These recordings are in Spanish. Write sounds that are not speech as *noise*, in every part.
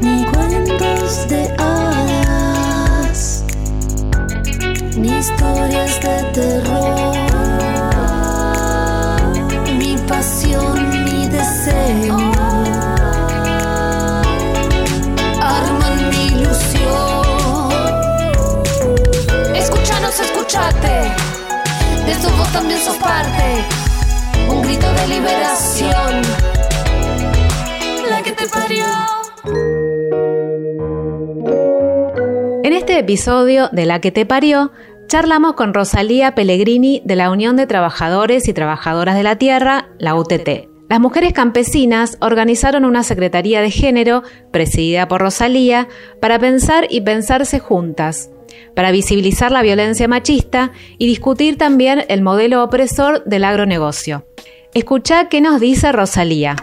Ni cuentos de hadas, ni historias de terror. Mi pasión, mi deseo. Arman mi ilusión. Escúchanos, escúchate. De esto vos también sos parte. Un grito de liberación. La que te parió. Episodio de La que te parió, charlamos con Rosalía Pellegrini de la Unión de Trabajadores y Trabajadoras de la Tierra, la UTT. Las mujeres campesinas organizaron una Secretaría de Género, presidida por Rosalía, para pensar y pensarse juntas, para visibilizar la violencia machista y discutir también el modelo opresor del agronegocio. Escucha qué nos dice Rosalía.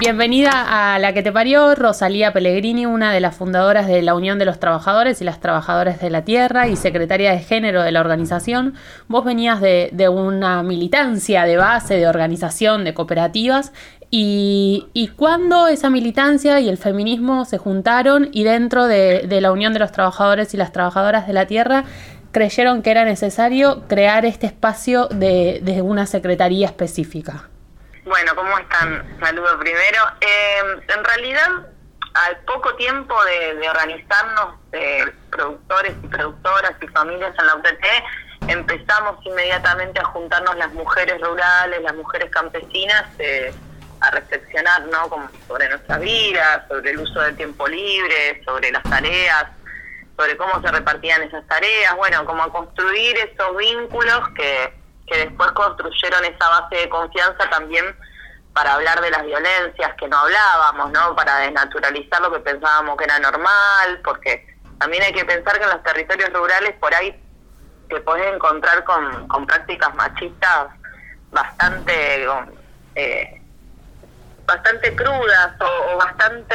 Bienvenida a La que te parió, Rosalía Pellegrini, una de las fundadoras de la Unión de los Trabajadores y las Trabajadoras de la Tierra y secretaria de género de la organización. Vos venías de, una militancia de base, de organización, de cooperativas. Y, cuándo esa militancia y el feminismo se juntaron y dentro de, la Unión de los Trabajadores y las Trabajadoras de la Tierra creyeron que era necesario crear este espacio de una secretaría específica. Bueno, ¿cómo están? Saludo primero. Eh, en realidad, al poco tiempo de, organizarnos, de productores y productoras y familias en la UTT, empezamos inmediatamente a juntarnos las mujeres rurales, las mujeres campesinas, eh, a reflexionar ¿no? Como sobre nuestra vida, sobre el uso del tiempo libre, sobre las tareas, sobre cómo se repartían esas tareas, bueno, como a construir esos vínculos que que después construyeron esa base de confianza también para hablar de las violencias que no hablábamos, ¿no? Para desnaturalizar lo que pensábamos que era normal, porque también hay que pensar que en los territorios rurales por ahí te podés encontrar con, con prácticas machistas bastante eh, bastante crudas o, o bastante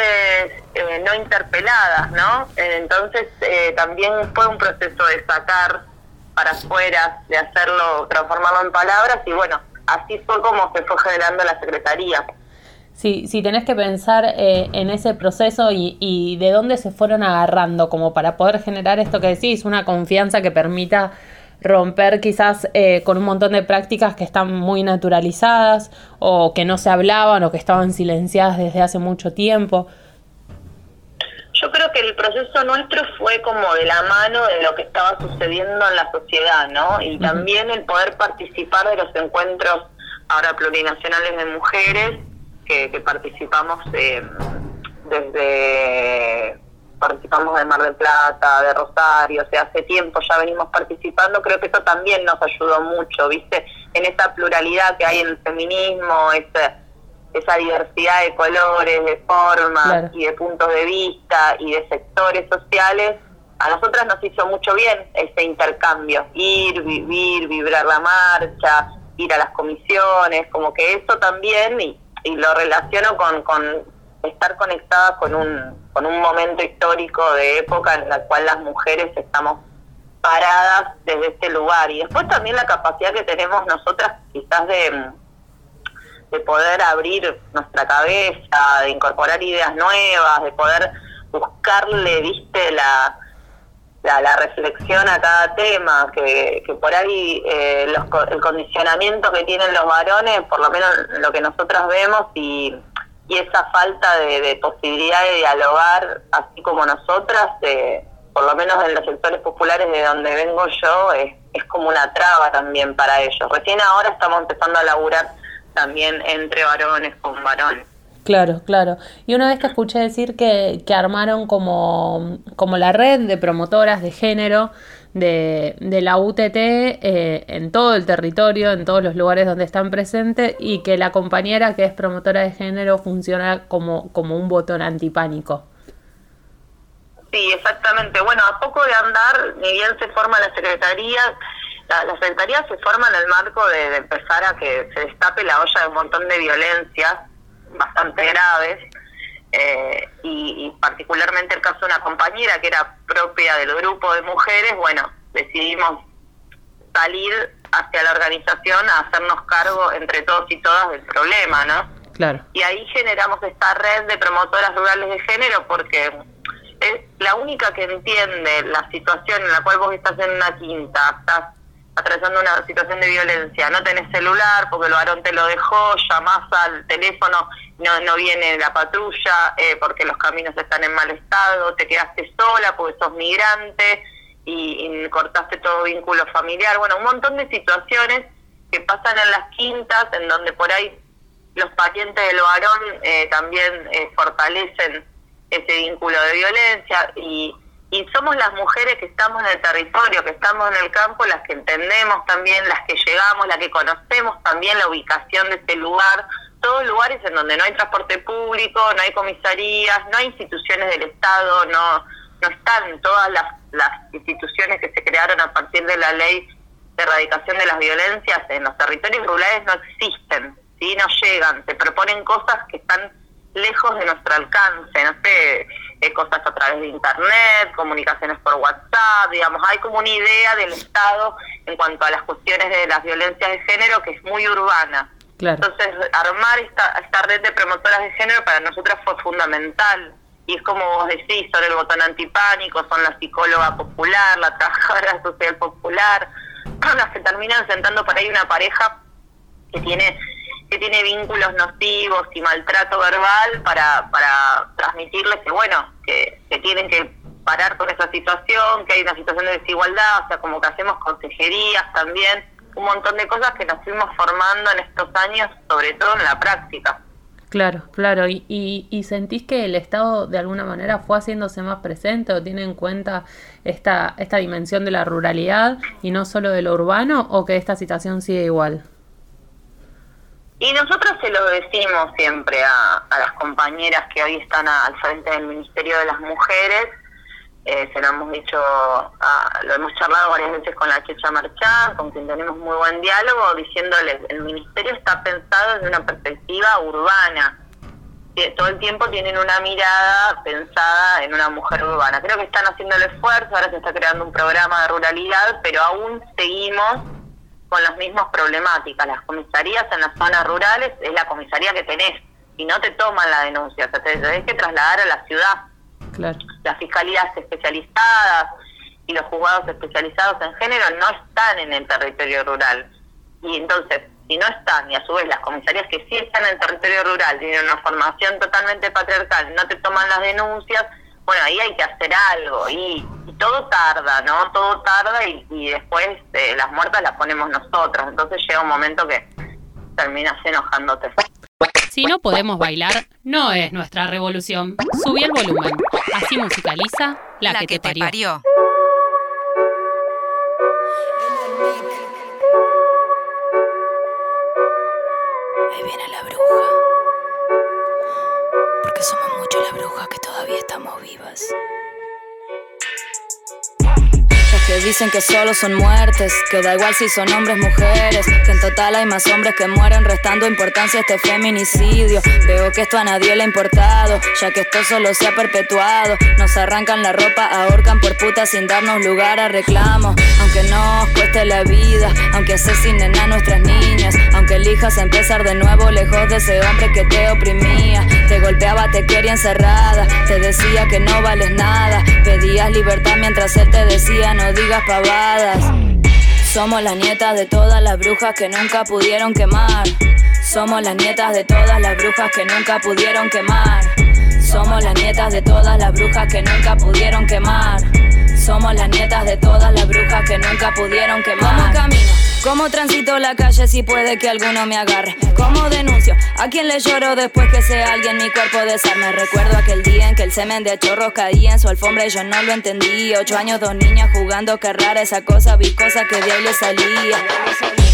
eh, no interpeladas, ¿no? Entonces eh, también fue un proceso de sacar para afuera, de hacerlo, transformarlo en palabras y bueno, así fue como se fue generando la secretaría. Si, si tenés que pensar eh, en ese proceso y, y, de dónde se fueron agarrando como para poder generar esto que decís, una confianza que permita romper quizás eh, con un montón de prácticas que están muy naturalizadas o que no se hablaban o que estaban silenciadas desde hace mucho tiempo. Yo creo que el proceso nuestro fue como de la mano de lo que estaba sucediendo en la sociedad, ¿no? Y también el poder participar de los encuentros ahora plurinacionales de mujeres que, que participamos eh, desde participamos de Mar del Plata, de Rosario, o sea, hace tiempo ya venimos participando, creo que eso también nos ayudó mucho, ¿viste? En esa pluralidad que hay en el feminismo, ese esa diversidad de colores, de formas claro. y de puntos de vista y de sectores sociales, a nosotras nos hizo mucho bien ese intercambio, ir, vivir, vibrar la marcha, ir a las comisiones, como que eso también, y, y lo relaciono con, con estar conectada con un, con un momento histórico de época en la cual las mujeres estamos paradas desde este lugar. Y después también la capacidad que tenemos nosotras quizás de de poder abrir nuestra cabeza, de incorporar ideas nuevas, de poder buscarle, viste, la, la, la reflexión a cada tema, que, que por ahí eh, los, el condicionamiento que tienen los varones, por lo menos lo que nosotras vemos, y, y esa falta de, de, posibilidad de dialogar, así como nosotras, eh, por lo menos en los sectores populares de donde vengo yo, es, es como una traba también para ellos. Recién ahora estamos empezando a laburar también entre varones con varones. Claro, claro. Y una vez te escuché decir que, que armaron como, como la red de promotoras de género de, de la UTT eh, en todo el territorio, en todos los lugares donde están presentes, y que la compañera que es promotora de género funciona como, como un botón antipánico. Sí, exactamente. Bueno, a poco de andar, ni bien se forma la secretaría, la, la secretaría se forma en el marco de, de empezar a que se destape la olla de un montón de violencias bastante graves eh, y, particularmente el caso de una compañera que era propia del grupo de mujeres, bueno, decidimos salir hacia la organización a hacernos cargo entre todos y todas del problema, ¿no? Claro. Y ahí generamos esta red de promotoras rurales de género porque es la única que entiende la situación en la cual vos estás en una quinta, estás atravesando una situación de violencia, no tenés celular porque el varón te lo dejó, llamás al teléfono, no, no viene la patrulla eh, porque los caminos están en mal estado, te quedaste sola porque sos migrante y, cortaste todo vínculo familiar, bueno, un montón de situaciones que pasan en las quintas en donde por ahí los pacientes del varón eh, también eh, fortalecen ese vínculo de violencia y y somos las mujeres que estamos en el territorio, que estamos en el campo, las que entendemos también, las que llegamos, las que conocemos también la ubicación de este lugar, todos lugares en donde no hay transporte público, no hay comisarías, no hay instituciones del Estado, no, no están todas las, las instituciones que se crearon a partir de la ley de erradicación de las violencias en los territorios rurales no existen, ¿sí? no llegan, se proponen cosas que están lejos de nuestro alcance, no sé, eh, cosas a través de internet, comunicaciones por WhatsApp, digamos, hay como una idea del Estado en cuanto a las cuestiones de las violencias de género que es muy urbana. Entonces, armar esta, esta red de promotoras de género para nosotras fue fundamental. Y es como vos decís, son el botón antipánico, son la psicóloga popular, la trabajadora *laughs* social popular, *clears throat* las que terminan sentando por ahí una pareja que tiene que tiene vínculos nocivos y maltrato verbal para, para transmitirles que, bueno, que, tienen que parar con esa situación, que hay una situación de desigualdad, o sea, como que hacemos consejerías también, un montón de cosas que nos fuimos formando en estos años, sobre todo en la práctica. Claro, claro. ¿Y, y, y sentís que el Estado de alguna manera fue haciéndose más presente o tiene en cuenta esta, esta dimensión de la ruralidad y no solo de lo urbano o que esta situación sigue igual? Y nosotros se lo decimos siempre a, las compañeras que hoy están al frente del Ministerio de las Mujeres, eh, se lo hemos dicho, lo hemos charlado varias veces con la Checha Marchán, con quien tenemos muy buen diálogo, diciéndoles, el Ministerio está pensado desde una perspectiva urbana, todo el tiempo tienen una mirada pensada en una mujer urbana. Creo que están haciendo el esfuerzo, ahora se está creando un programa de ruralidad, pero aún seguimos con las mismas problemáticas. Las comisarías en las zonas rurales es la comisaría que tenés y no te toman la denuncia, o sea, te tenés que trasladar a la ciudad. Claro. Las fiscalías especializadas y los juzgados especializados en género no están en el territorio rural. Y entonces, si no están, y a su vez las comisarías que sí están en el territorio rural tienen una formación totalmente patriarcal, no te toman las denuncias, bueno, ahí hay que hacer algo y, todo tarda, ¿no? Todo tarda y, después eh, las muertas las ponemos nosotros, entonces llega un momento que terminas enojándote. Si no podemos bailar, no es nuestra revolución. Subí el volumen. Así musicaliza la, que, te parió. Ahí viene la bruja. Bruja que todavía estamos vivas que dicen que solo son muertes, que da igual si son hombres, mujeres, que en total hay más hombres que mueren restando importancia a este feminicidio. Veo que esto a nadie le ha importado, ya que esto solo se ha perpetuado. Nos arrancan la ropa, ahorcan por puta sin darnos lugar a reclamo. Aunque nos cueste la vida, aunque asesinen a nuestras niñas, aunque elijas empezar de nuevo lejos de ese hombre que te oprimía. Te golpeaba, te quería encerrada, te decía que no vales nada, pedías libertad mientras él te decía no digas pavadas. Somos las nietas de todas las brujas que nunca pudieron quemar. Somos las nietas de todas las brujas que nunca pudieron quemar. Somos las nietas de todas las brujas que nunca pudieron quemar. Somos las nietas de todas las brujas que nunca pudieron quemar. ¿Cómo camino? ¿Cómo transito la calle si puede que alguno me agarre? ¿Cómo denuncio? ¿A quién le lloro después que sea alguien mi cuerpo desarme? Recuerdo aquel día en que el semen de chorros caía en su alfombra y yo no lo entendí. Ocho años, dos niñas jugando, qué rara esa cosa viscosa que de ahí le salía.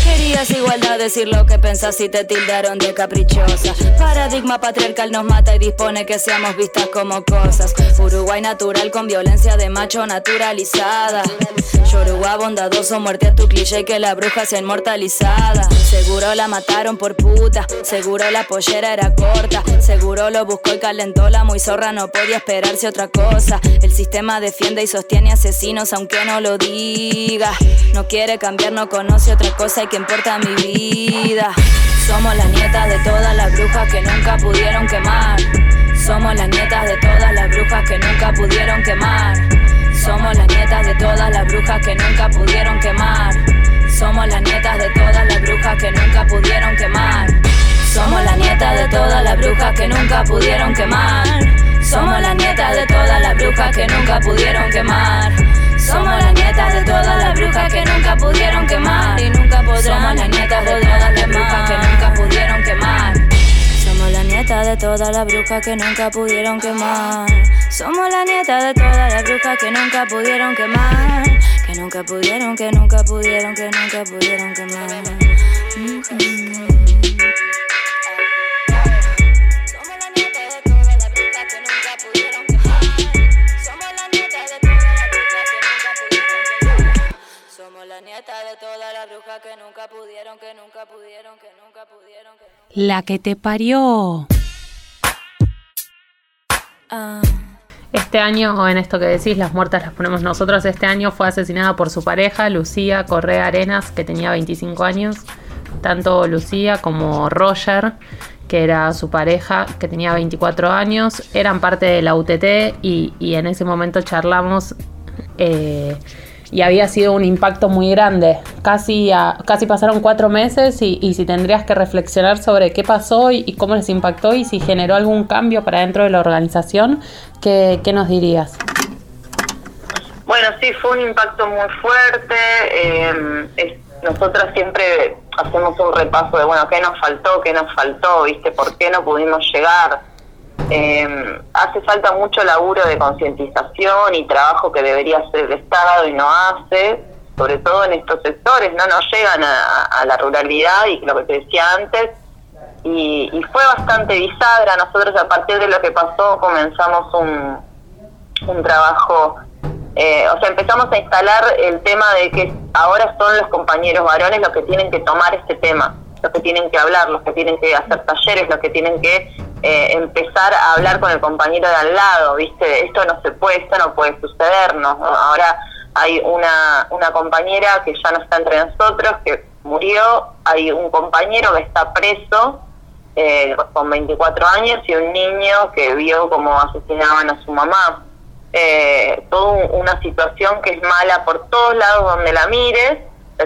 Querías igualdad, decir lo que pensás y te tildaron de caprichosa. Paradigma patriarcal nos mata y dispone que seamos vistas como cosas. Uruguay natural con violencia de macho naturalizada. Yoruba bondadoso, muerte a tu cliché que la bruja sea inmortalizada. Seguro la mataron por puta, seguro la pollera era corta. Seguro lo buscó y calentó la muy zorra, no podía esperarse otra cosa. El sistema defiende y sostiene asesinos aunque no lo diga. No quiere cambiar, no conoce otra cosa y que importa mi vida. Somos las nietas de todas las brujas que nunca pudieron quemar. Somos las nietas de todas las brujas que nunca pudieron quemar. Somos las nietas de todas las brujas que nunca pudieron quemar. Somos las nietas de todas las brujas que nunca pudieron quemar. Somos las nietas de todas las brujas que nunca pudieron quemar. Somos las nietas de todas las brujas que nunca pudieron quemar. Somos las nietas de todas las brujas que nunca pudieron quemar y nunca podrán. Somos las nietas de todas las brujas que nunca pudieron quemar. Somos la nieta de todas las brujas que nunca pudieron quemar. Somos la nieta de todas las brujas que nunca pudieron quemar. Que nunca pudieron, que nunca pudieron, que nunca pudieron quemar. Que nunca pudieron, que nunca pudieron, que nunca pudieron. La que te parió. Ah. Este año, o en esto que decís, las muertas las ponemos nosotros. Este año fue asesinada por su pareja, Lucía Correa Arenas, que tenía 25 años. Tanto Lucía como Roger, que era su pareja, que tenía 24 años, eran parte de la UTT y, en ese momento charlamos. Eh, y había sido un impacto muy grande. Casi, casi pasaron cuatro meses y, si tendrías que reflexionar sobre qué pasó y, cómo les impactó y si generó algún cambio para dentro de la organización, ¿qué, nos dirías? Bueno, sí, fue un impacto muy fuerte. Eh, nosotras siempre hacemos un repaso de, bueno, qué nos faltó, qué nos faltó, ¿viste? ¿Por qué no pudimos llegar? Eh, hace falta mucho laburo de concientización y trabajo que debería hacer el Estado y no hace, sobre todo en estos sectores, no nos llegan a, la ruralidad y lo que te decía antes, y, fue bastante bisagra. Nosotros a partir de lo que pasó comenzamos un, un trabajo, eh, o sea, empezamos a instalar el tema de que ahora son los compañeros varones los que tienen que tomar este tema, los que tienen que hablar, los que tienen que hacer talleres, los que tienen que eh, empezar a hablar con el compañero de al lado, ¿viste? Esto no se puede, esto no puede sucedernos. Ahora hay una, una compañera que ya no está entre nosotros, que murió, hay un compañero que está preso eh, con 24 años y un niño que vio cómo asesinaban a su mamá. Eh, toda una situación que es mala por todos lados donde la mires,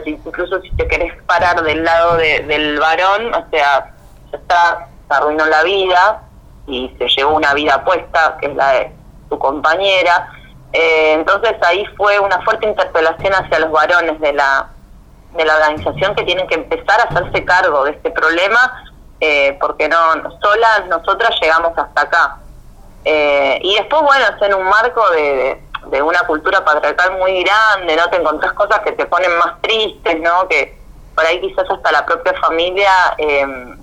incluso si te querés parar del lado del varón, o sea, ya está arruinó la vida y se llevó una vida puesta, que es la de su compañera. Eh, entonces ahí fue una fuerte interpelación hacia los varones de la, de la organización que tienen que empezar a hacerse cargo de este problema, eh, porque no solas nosotras llegamos hasta acá. Eh, y después, bueno, es en un marco de, de, una cultura patriarcal muy grande, ¿no? Te encontrás cosas que te ponen más tristes, ¿no? Que por ahí quizás hasta la propia familia eh,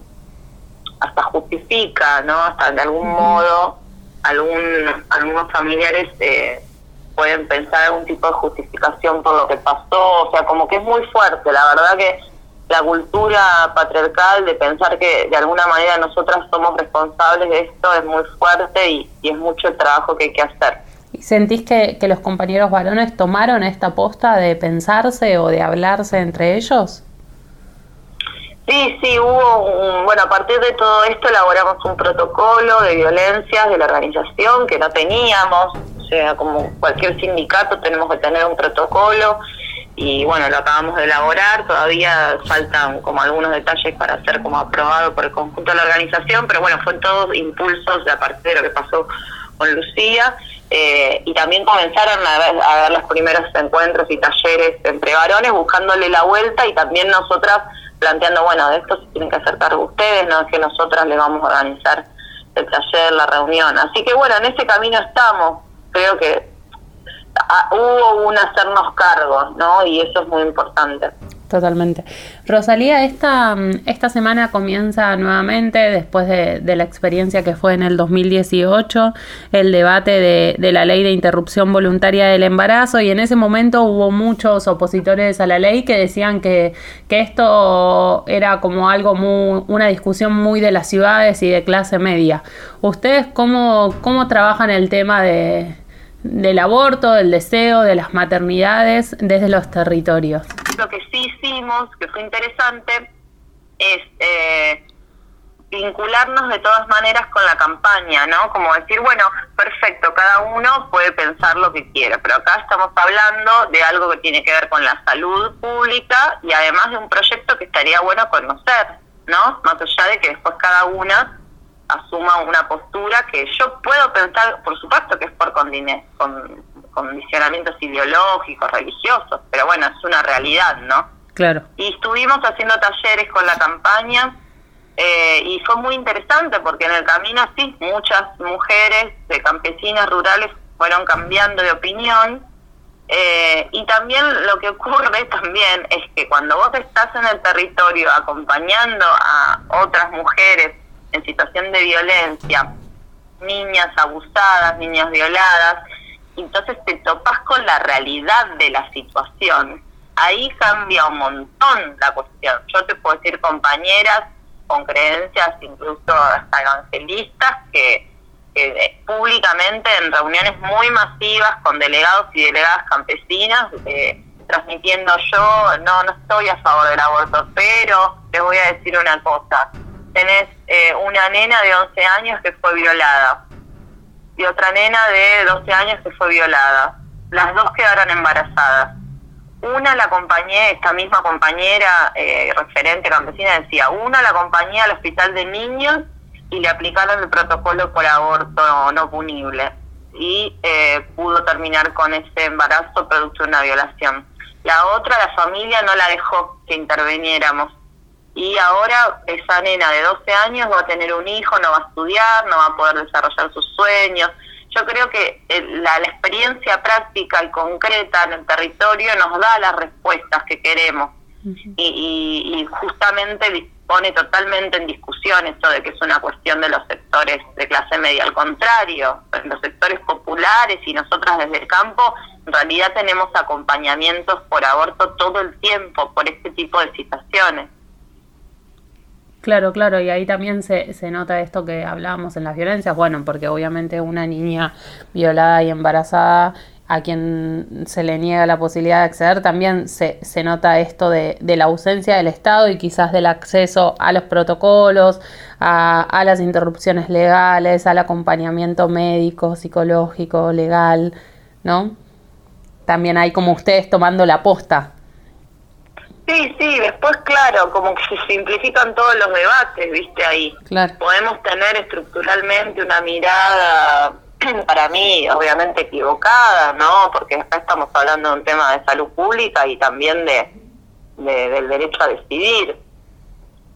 hasta justifica, ¿no? Hasta de algún modo algún, algunos familiares eh, pueden pensar algún tipo de justificación por lo que pasó, o sea, como que es muy fuerte, la verdad que la cultura patriarcal de pensar que de alguna manera nosotras somos responsables de esto es muy fuerte y, es mucho el trabajo que hay que hacer. ¿Y sentís que, que los compañeros varones tomaron esta posta de pensarse o de hablarse entre ellos? Sí, sí, hubo un, bueno, a partir de todo esto elaboramos un protocolo de violencias de la organización que no teníamos, o sea, como cualquier sindicato tenemos que tener un protocolo y bueno, lo acabamos de elaborar, todavía faltan como algunos detalles para ser como aprobado por el conjunto de la organización, pero bueno, fue todos impulsos a partir de lo que pasó con Lucía eh, y también comenzaron a ver, a ver los primeros encuentros y talleres entre varones buscándole la vuelta y también nosotras planteando, bueno, de esto se tienen que hacer cargo ustedes, no es que nosotras le vamos a organizar el taller, la reunión. Así que bueno, en ese camino estamos. Creo que ah, hubo un hacernos cargo, ¿no? Y eso es muy importante. Totalmente. Rosalía, esta, esta semana comienza nuevamente, después de, la experiencia que fue en el 2018, el debate de, de, la ley de interrupción voluntaria del embarazo y en ese momento hubo muchos opositores a la ley que decían que, que esto era como algo muy, una discusión muy de las ciudades y de clase media. ¿Ustedes cómo, cómo trabajan el tema de, del aborto, del deseo, de las maternidades desde los territorios. Lo que sí hicimos, que fue interesante, es eh, vincularnos de todas maneras con la campaña, ¿no? Como decir, bueno, perfecto, cada uno puede pensar lo que quiera, pero acá estamos hablando de algo que tiene que ver con la salud pública y además de un proyecto que estaría bueno conocer, ¿no? Más allá de que después cada una asuma una postura que yo puedo pensar, por supuesto que es por con, condicionamientos ideológicos, religiosos, pero bueno, es una realidad, ¿no? Claro. Y estuvimos haciendo talleres con la campaña eh, y fue muy interesante porque en el camino sí, muchas mujeres de campesinas rurales fueron cambiando de opinión eh, y también lo que ocurre *laughs* también es que cuando vos estás en el territorio acompañando a otras mujeres en situación de violencia, niñas abusadas, niñas violadas, entonces te topas con la realidad de la situación. Ahí cambia un montón la cuestión. Yo te puedo decir compañeras con creencias incluso hasta evangelistas que, públicamente en reuniones muy masivas con delegados y delegadas campesinas, eh, transmitiendo yo, no, no estoy a favor del aborto, pero les voy a decir una cosa, tenés eh, una nena de 11 años que fue violada y otra nena de 12 años que fue violada. Las dos quedaron embarazadas. Una la acompañé, esta misma compañera eh, referente campesina decía, una la acompañé al hospital de niños y le aplicaron el protocolo por aborto no punible y eh, pudo terminar con ese embarazo producto de una violación. La otra, la familia no la dejó que interviniéramos y ahora esa nena de 12 años va a tener un hijo, no va a estudiar, no va a poder desarrollar sus sueños. Yo creo que eh, la, experiencia práctica y concreta en el territorio nos da las respuestas que queremos y, y, justamente pone totalmente en discusión esto de que es una cuestión de los sectores de clase media. Al contrario, en los sectores populares y nosotras desde el campo, en realidad tenemos acompañamientos por aborto todo el tiempo por este tipo de situaciones. Claro, claro, y ahí también se, se nota esto que hablábamos en las violencias, bueno, porque obviamente una niña violada y embarazada a quien se le niega la posibilidad de acceder, también se, se nota esto de, de, la ausencia del Estado y quizás del acceso a los protocolos, a, a las interrupciones legales, al acompañamiento médico, psicológico, legal, ¿no? También hay como ustedes tomando la posta Sí, sí, después claro, como que se simplifican todos los debates, viste ahí. Podemos tener estructuralmente una mirada, *clears throat* para mí, obviamente equivocada, ¿no? Porque acá estamos hablando de un tema de salud pública y también de, del derecho a decidir.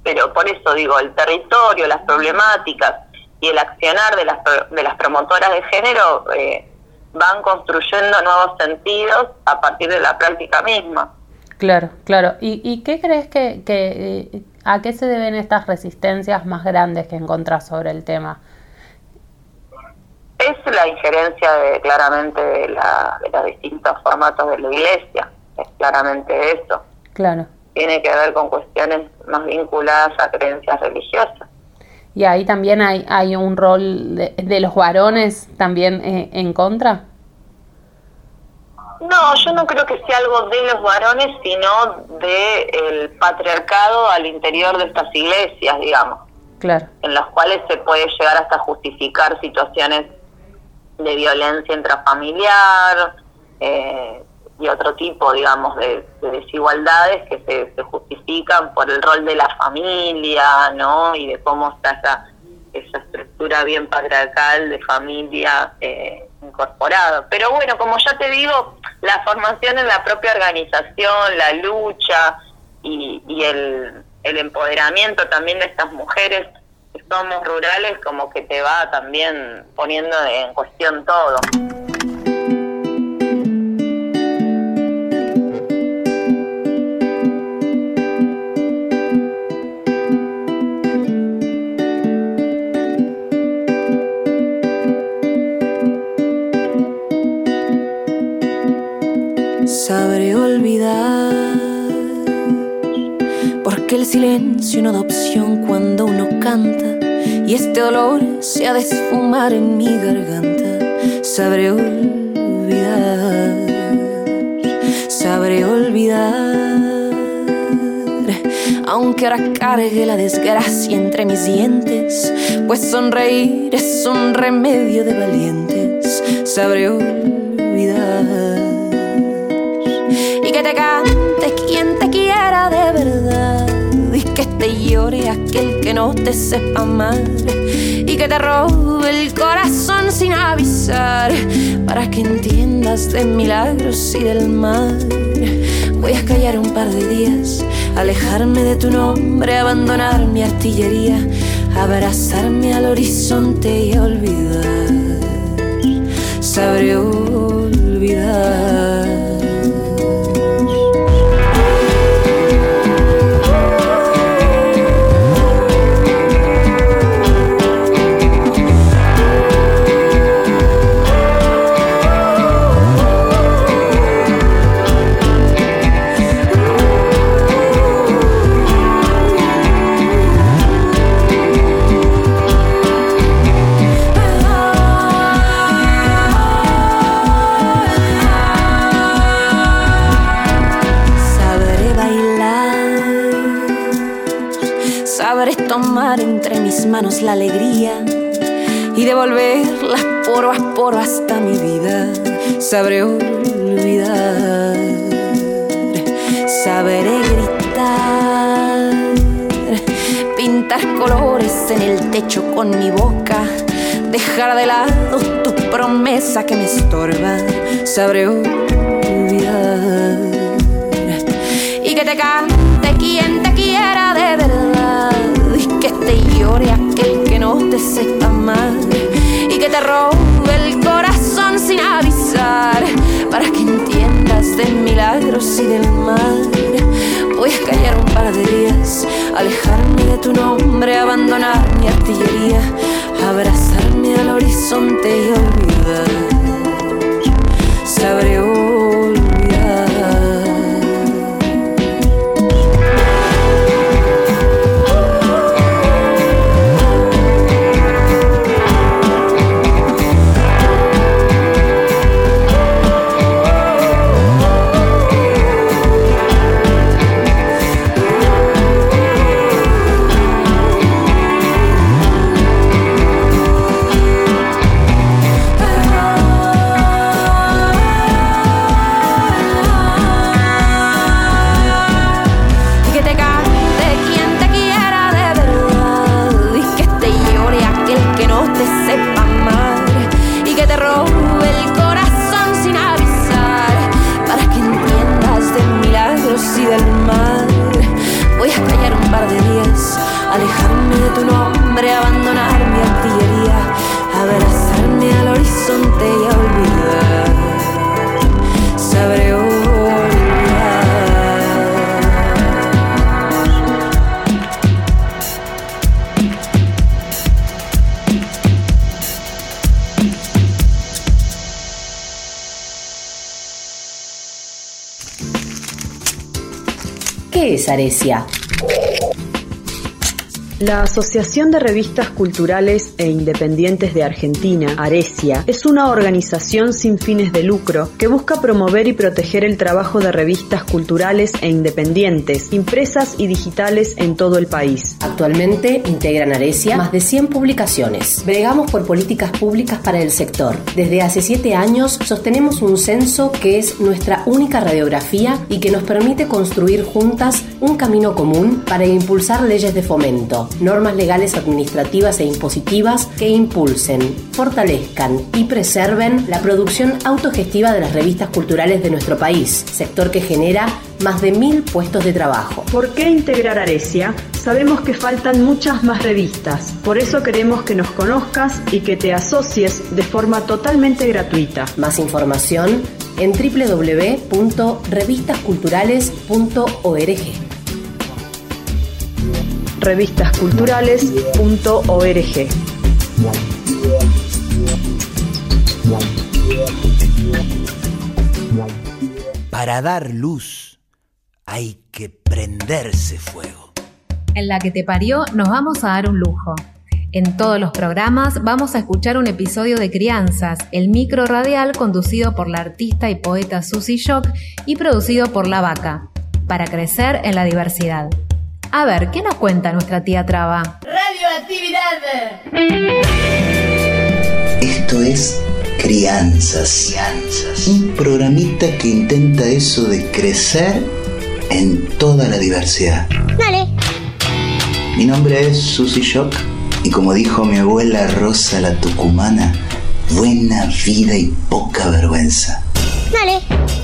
Pero por eso digo, el territorio, las problemáticas y el accionar de las, de las promotoras de género eh, van construyendo nuevos sentidos a partir de la práctica misma. Claro, claro. ¿Y, y qué crees que, que, eh, a qué se deben estas resistencias más grandes que encontrás sobre el tema? Es la injerencia de, claramente de, la, de los distintos formatos de la iglesia, es claramente eso. Claro. Tiene que ver con cuestiones más vinculadas a creencias religiosas. ¿Y ahí también hay, hay un rol de, de los varones también eh, en contra? No, yo no creo que sea algo de los varones, sino del el patriarcado al interior de estas iglesias, digamos. Claro. En las cuales se puede llegar hasta justificar situaciones de violencia intrafamiliar eh, y otro tipo, digamos, de, desigualdades que se, se, justifican por el rol de la familia, ¿no? Y de cómo está esa, esa estructura bien patriarcal de familia. Eh, incorporado. Pero bueno, como ya te digo, la formación en la propia organización, la lucha y, el empoderamiento también de estas mujeres que somos rurales, como que te va también poniendo en cuestión todo. El silencio no da opción cuando uno canta y este dolor se ha de esfumar en mi garganta. Sabré olvidar, sabré olvidar, aunque ahora cargue la desgracia entre mis dientes, pues sonreír es un remedio de valientes. Sabré olvidar y te cante quien te quiera de verdad que te llore aquel que no te sepa amar y que te robe el corazón sin avisar para que entiendas de milagros y del mar. Voy a callar un par de días, alejarme de tu nombre, abandonar mi artillería, abrazarme al horizonte y olvidar. Sabré olvidar. La alegría y devolverla poro a poro hasta mi vida. Sabré olvidar, sabré gritar, pintar colores en el techo con mi boca, dejar de lado tu promesa que me estorba. Sabré olvidar sepa amar y que te robe el corazón sin avisar para que entiendas de milagros y del mal. Voy a callar un par de días, alejarme de tu nombre, abandonar mi artillería, abrazarme al horizonte y olvidar. Sabré Arecia. La Asociación de Revistas Culturales e Independientes de Argentina, Arecia, es una organización sin fines de lucro que busca promover y proteger el trabajo de revistas culturales e independientes, impresas y digitales en todo el país. Actualmente integran Arecia más de 100 publicaciones. Bregamos por políticas públicas para el sector. Desde hace 7 años sostenemos un censo que es nuestra única radiografía y que nos permite construir juntas un camino común para impulsar leyes de fomento normas legales administrativas e impositivas que impulsen, fortalezcan y preserven la producción autogestiva de las revistas culturales de nuestro país, sector que genera más de mil puestos de trabajo. ¿Por qué integrar Aresia? Sabemos que faltan muchas más revistas, por eso queremos que nos conozcas y que te asocies de forma totalmente gratuita. Más información en www.revistasculturales.org. Revistasculturales.org. Para dar luz hay que prenderse fuego. En la que te parió nos vamos a dar un lujo. En todos los programas vamos a escuchar un episodio de Crianzas, el micro radial conducido por la artista y poeta Susie Shock y producido por La Vaca, para crecer en la diversidad. A ver, ¿qué nos cuenta nuestra tía Traba? Radioactividad. Esto es Crianzas. Crianzas. Un programita que intenta eso de crecer en toda la diversidad. Dale. Mi nombre es Susie Shock y como dijo mi abuela Rosa la Tucumana, buena vida y poca vergüenza. Dale.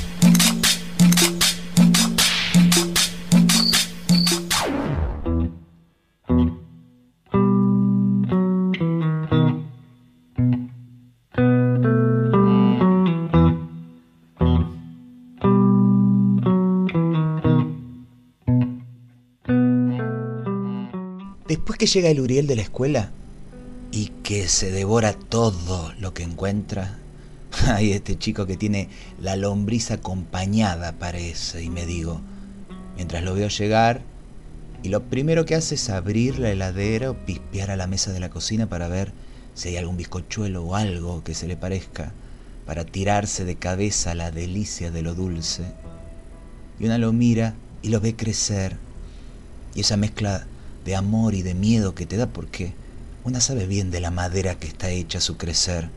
Que llega el Uriel de la escuela y que se devora todo lo que encuentra, *laughs* hay este chico que tiene la lombriz acompañada, parece, y me digo, mientras lo veo llegar, y lo primero que hace es abrir la heladera o pispear a la mesa de la cocina para ver si hay algún bizcochuelo o algo que se le parezca, para tirarse de cabeza la delicia de lo dulce. Y una lo mira y lo ve crecer, y esa mezcla de amor y de miedo que te da porque una sabe bien de la madera que está hecha su crecer,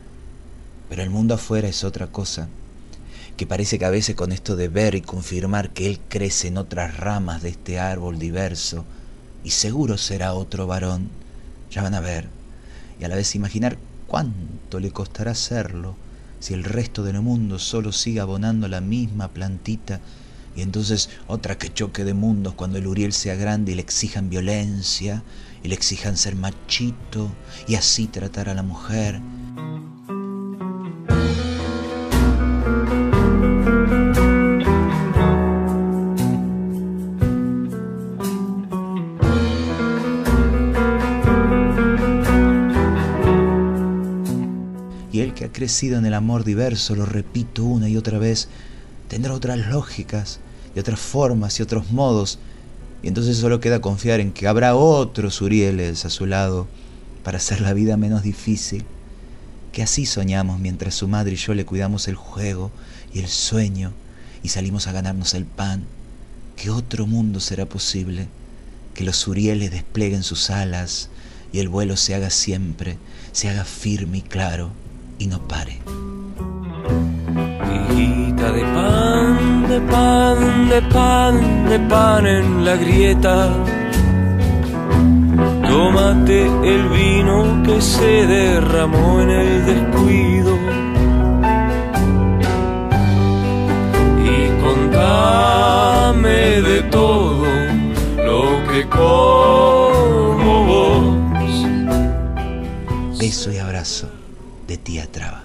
pero el mundo afuera es otra cosa, que parece que a veces con esto de ver y confirmar que él crece en otras ramas de este árbol diverso, y seguro será otro varón, ya van a ver, y a la vez imaginar cuánto le costará hacerlo si el resto del mundo solo sigue abonando la misma plantita y entonces otra que choque de mundos cuando el Uriel sea grande y le exijan violencia y le exijan ser machito y así tratar a la mujer. Y el que ha crecido en el amor diverso, lo repito una y otra vez, tendrá otras lógicas y otras formas y otros modos, y entonces solo queda confiar en que habrá otros Urieles a su lado para hacer la vida menos difícil, que así soñamos mientras su madre y yo le cuidamos el juego y el sueño y salimos a ganarnos el pan, que otro mundo será posible, que los Urieles desplieguen sus alas y el vuelo se haga siempre, se haga firme y claro y no pare. De de pan, de pan, de pan en la grieta. Tómate el vino que se derramó en el descuido. Y contame de todo lo que como vos. Beso y abrazo de tía Traba.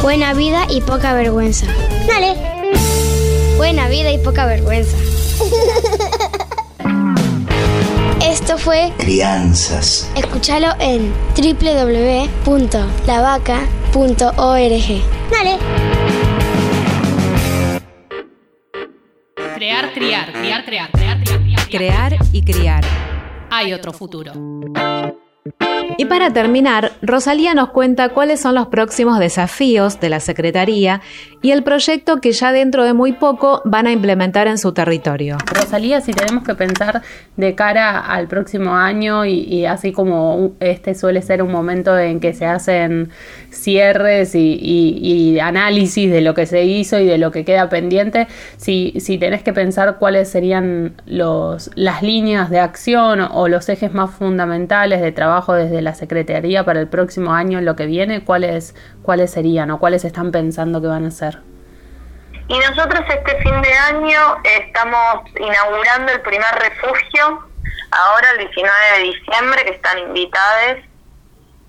Buena vida y poca vergüenza. Dale. Buena vida y poca vergüenza. Esto fue Crianzas. Escúchalo en www.lavaca.org. Dale. Crear, criar, criar, crear, crear, criar. criar. crear y criar. Hay otro futuro. Y para terminar, Rosalía nos cuenta cuáles son los próximos desafíos de la Secretaría y el proyecto que ya dentro de muy poco van a implementar en su territorio. Rosalía, si tenemos que pensar de cara al próximo año y, así como este suele ser un momento en que se hacen cierres y, análisis de lo que se hizo y de lo que queda pendiente, si, si tenés que pensar cuáles serían los, las líneas de acción o los ejes más fundamentales de trabajo desde la Secretaría para el próximo año, lo que viene, cuáles, cuáles serían o cuáles están pensando que van a ser. Y nosotros este fin de año estamos inaugurando el primer refugio, ahora el 19 de diciembre, que están invitadas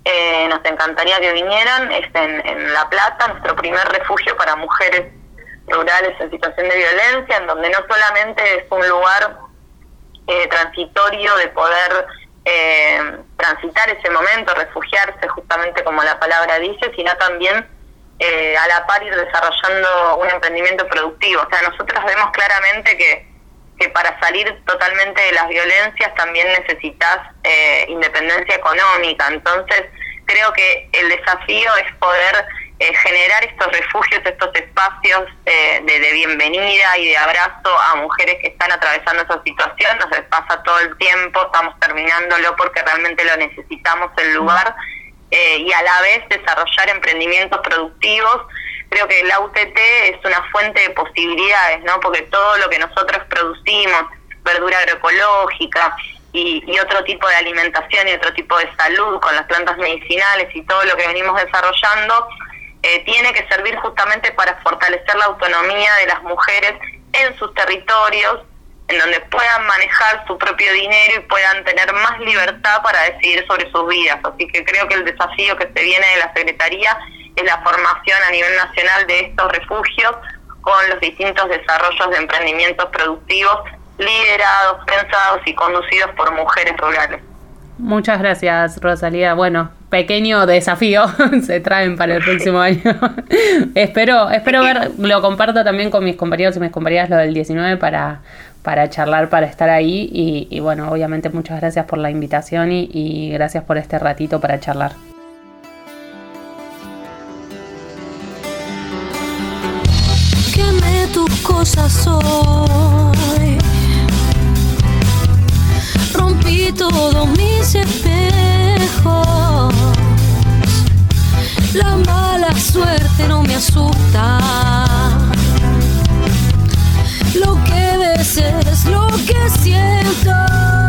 eh, nos encantaría que vinieran, es en, La Plata, nuestro primer refugio para mujeres rurales en situación de violencia, en donde no solamente es un lugar eh, transitorio de poder eh, transitar ese momento, refugiarse justamente como la palabra dice, sino también a la par ir desarrollando un emprendimiento productivo. O sea, nosotros vemos claramente que que para salir totalmente de las violencias también necesitas eh, independencia económica. Entonces, creo que el desafío es poder eh, generar estos refugios, estos espacios eh, de, bienvenida y de abrazo a mujeres que están atravesando esa situación. Nos pasa todo el tiempo, estamos terminándolo porque realmente lo necesitamos el lugar y a la vez desarrollar emprendimientos productivos creo que la UTT es una fuente de posibilidades, ¿no? Porque todo lo que nosotros producimos, verdura agroecológica y, otro tipo de alimentación y otro tipo de salud con las plantas medicinales y todo lo que venimos desarrollando, eh, tiene que servir justamente para fortalecer la autonomía de las mujeres en sus territorios, en donde puedan manejar su propio dinero y puedan tener más libertad para decidir sobre sus vidas. Así que creo que el desafío que se viene de la Secretaría la formación a nivel nacional de estos refugios con los distintos desarrollos de emprendimientos productivos liderados, pensados y conducidos por mujeres rurales. Muchas gracias, Rosalía. Bueno, pequeño desafío *laughs* se traen para el próximo año. *laughs* espero, espero ver, *laughs* lo comparto también con mis compañeros y mis compañeras lo del 19 para, para charlar, para estar ahí. Y, bueno, obviamente muchas gracias por la invitación y gracias por este ratito para charlar. cosas hoy. Todos mis espejos. La mala suerte no me asusta. Lo que ves es lo que siento.